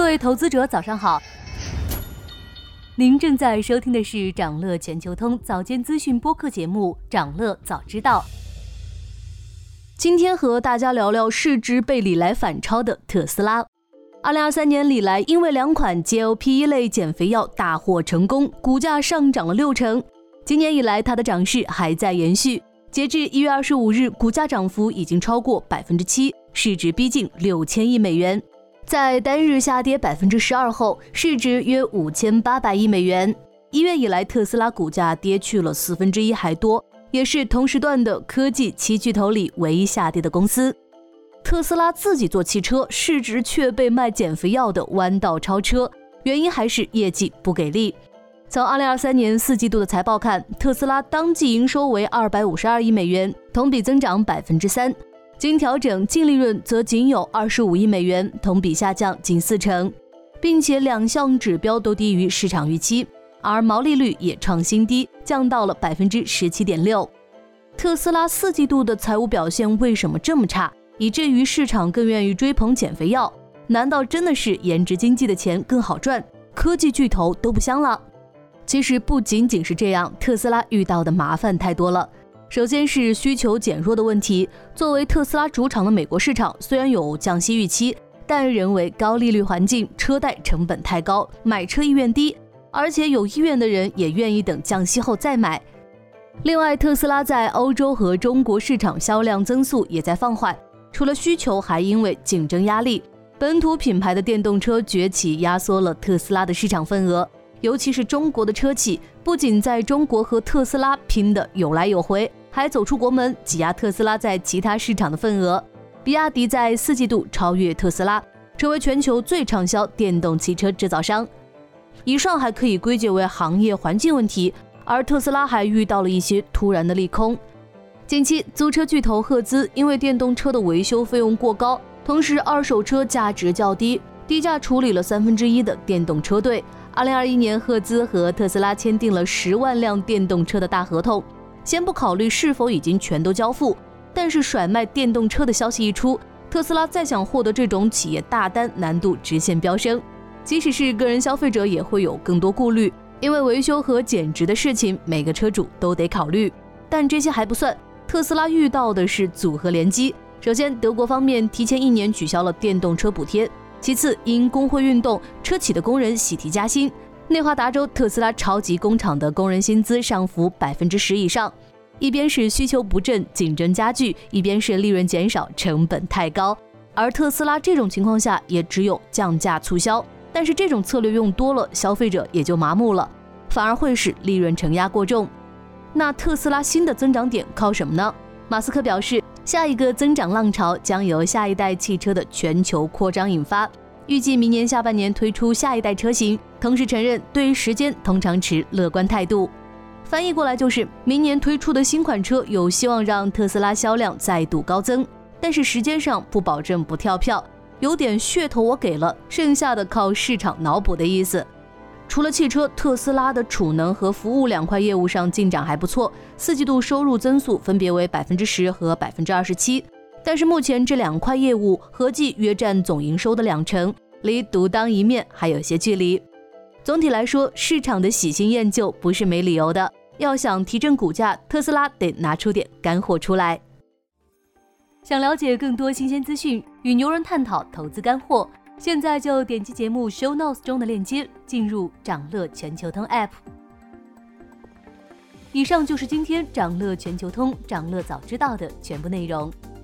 各位投资者，早上好。您正在收听的是长乐全球通早间资讯播客节目《长乐早知道》。今天和大家聊聊市值被李来反超的特斯拉。二零二三年，李来因为两款 GLP 一类减肥药大获成功，股价上涨了六成。今年以来，它的涨势还在延续。截至一月二十五日，股价涨幅已经超过百分之七，市值逼近六千亿美元。在单日下跌百分之十二后，市值约五千八百亿美元。一月以来，特斯拉股价跌去了四分之一还多，也是同时段的科技七巨头里唯一下跌的公司。特斯拉自己做汽车，市值却被卖减肥药的弯道超车，原因还是业绩不给力。从二零二三年四季度的财报看，特斯拉当季营收为二百五十二亿美元，同比增长百分之三。经调整净利润则仅有二十五亿美元，同比下降近四成，并且两项指标都低于市场预期，而毛利率也创新低，降到了百分之十七点六。特斯拉四季度的财务表现为什么这么差，以至于市场更愿意追捧减肥药？难道真的是颜值经济的钱更好赚，科技巨头都不香了？其实不仅仅是这样，特斯拉遇到的麻烦太多了。首先是需求减弱的问题。作为特斯拉主场的美国市场，虽然有降息预期，但仍为高利率环境，车贷成本太高，买车意愿低，而且有意愿的人也愿意等降息后再买。另外，特斯拉在欧洲和中国市场销量增速也在放缓，除了需求，还因为竞争压力，本土品牌的电动车崛起压缩了特斯拉的市场份额。尤其是中国的车企，不仅在中国和特斯拉拼得有来有回。还走出国门，挤压特斯拉在其他市场的份额。比亚迪在四季度超越特斯拉，成为全球最畅销电动汽车制造商。以上还可以归结为行业环境问题，而特斯拉还遇到了一些突然的利空。近期，租车巨头赫兹因为电动车的维修费用过高，同时二手车价值较低，低价处理了三分之一的电动车队。二零二一年，赫兹和特斯拉签订了十万辆电动车的大合同。先不考虑是否已经全都交付，但是甩卖电动车的消息一出，特斯拉再想获得这种企业大单难度直线飙升。即使是个人消费者也会有更多顾虑，因为维修和减值的事情每个车主都得考虑。但这些还不算，特斯拉遇到的是组合联机。首先，德国方面提前一年取消了电动车补贴；其次，因工会运动，车企的工人喜提加薪。内华达州特斯拉超级工厂的工人薪资上浮百分之十以上，一边是需求不振，竞争加剧，一边是利润减少，成本太高。而特斯拉这种情况下也只有降价促销，但是这种策略用多了，消费者也就麻木了，反而会使利润承压过重。那特斯拉新的增长点靠什么呢？马斯克表示，下一个增长浪潮将由下一代汽车的全球扩张引发。预计明年下半年推出下一代车型，同时承认对于时间通常持乐观态度。翻译过来就是，明年推出的新款车有希望让特斯拉销量再度高增，但是时间上不保证不跳票，有点噱头我给了，剩下的靠市场脑补的意思。除了汽车，特斯拉的储能和服务两块业务上进展还不错，四季度收入增速分别为百分之十和百分之二十七。但是目前这两块业务合计约占总营收的两成，离独当一面还有些距离。总体来说，市场的喜新厌旧不是没理由的。要想提振股价，特斯拉得拿出点干货出来。想了解更多新鲜资讯，与牛人探讨投资干货，现在就点击节目 show notes 中的链接，进入掌乐全球通 app。以上就是今天掌乐全球通掌乐早知道的全部内容。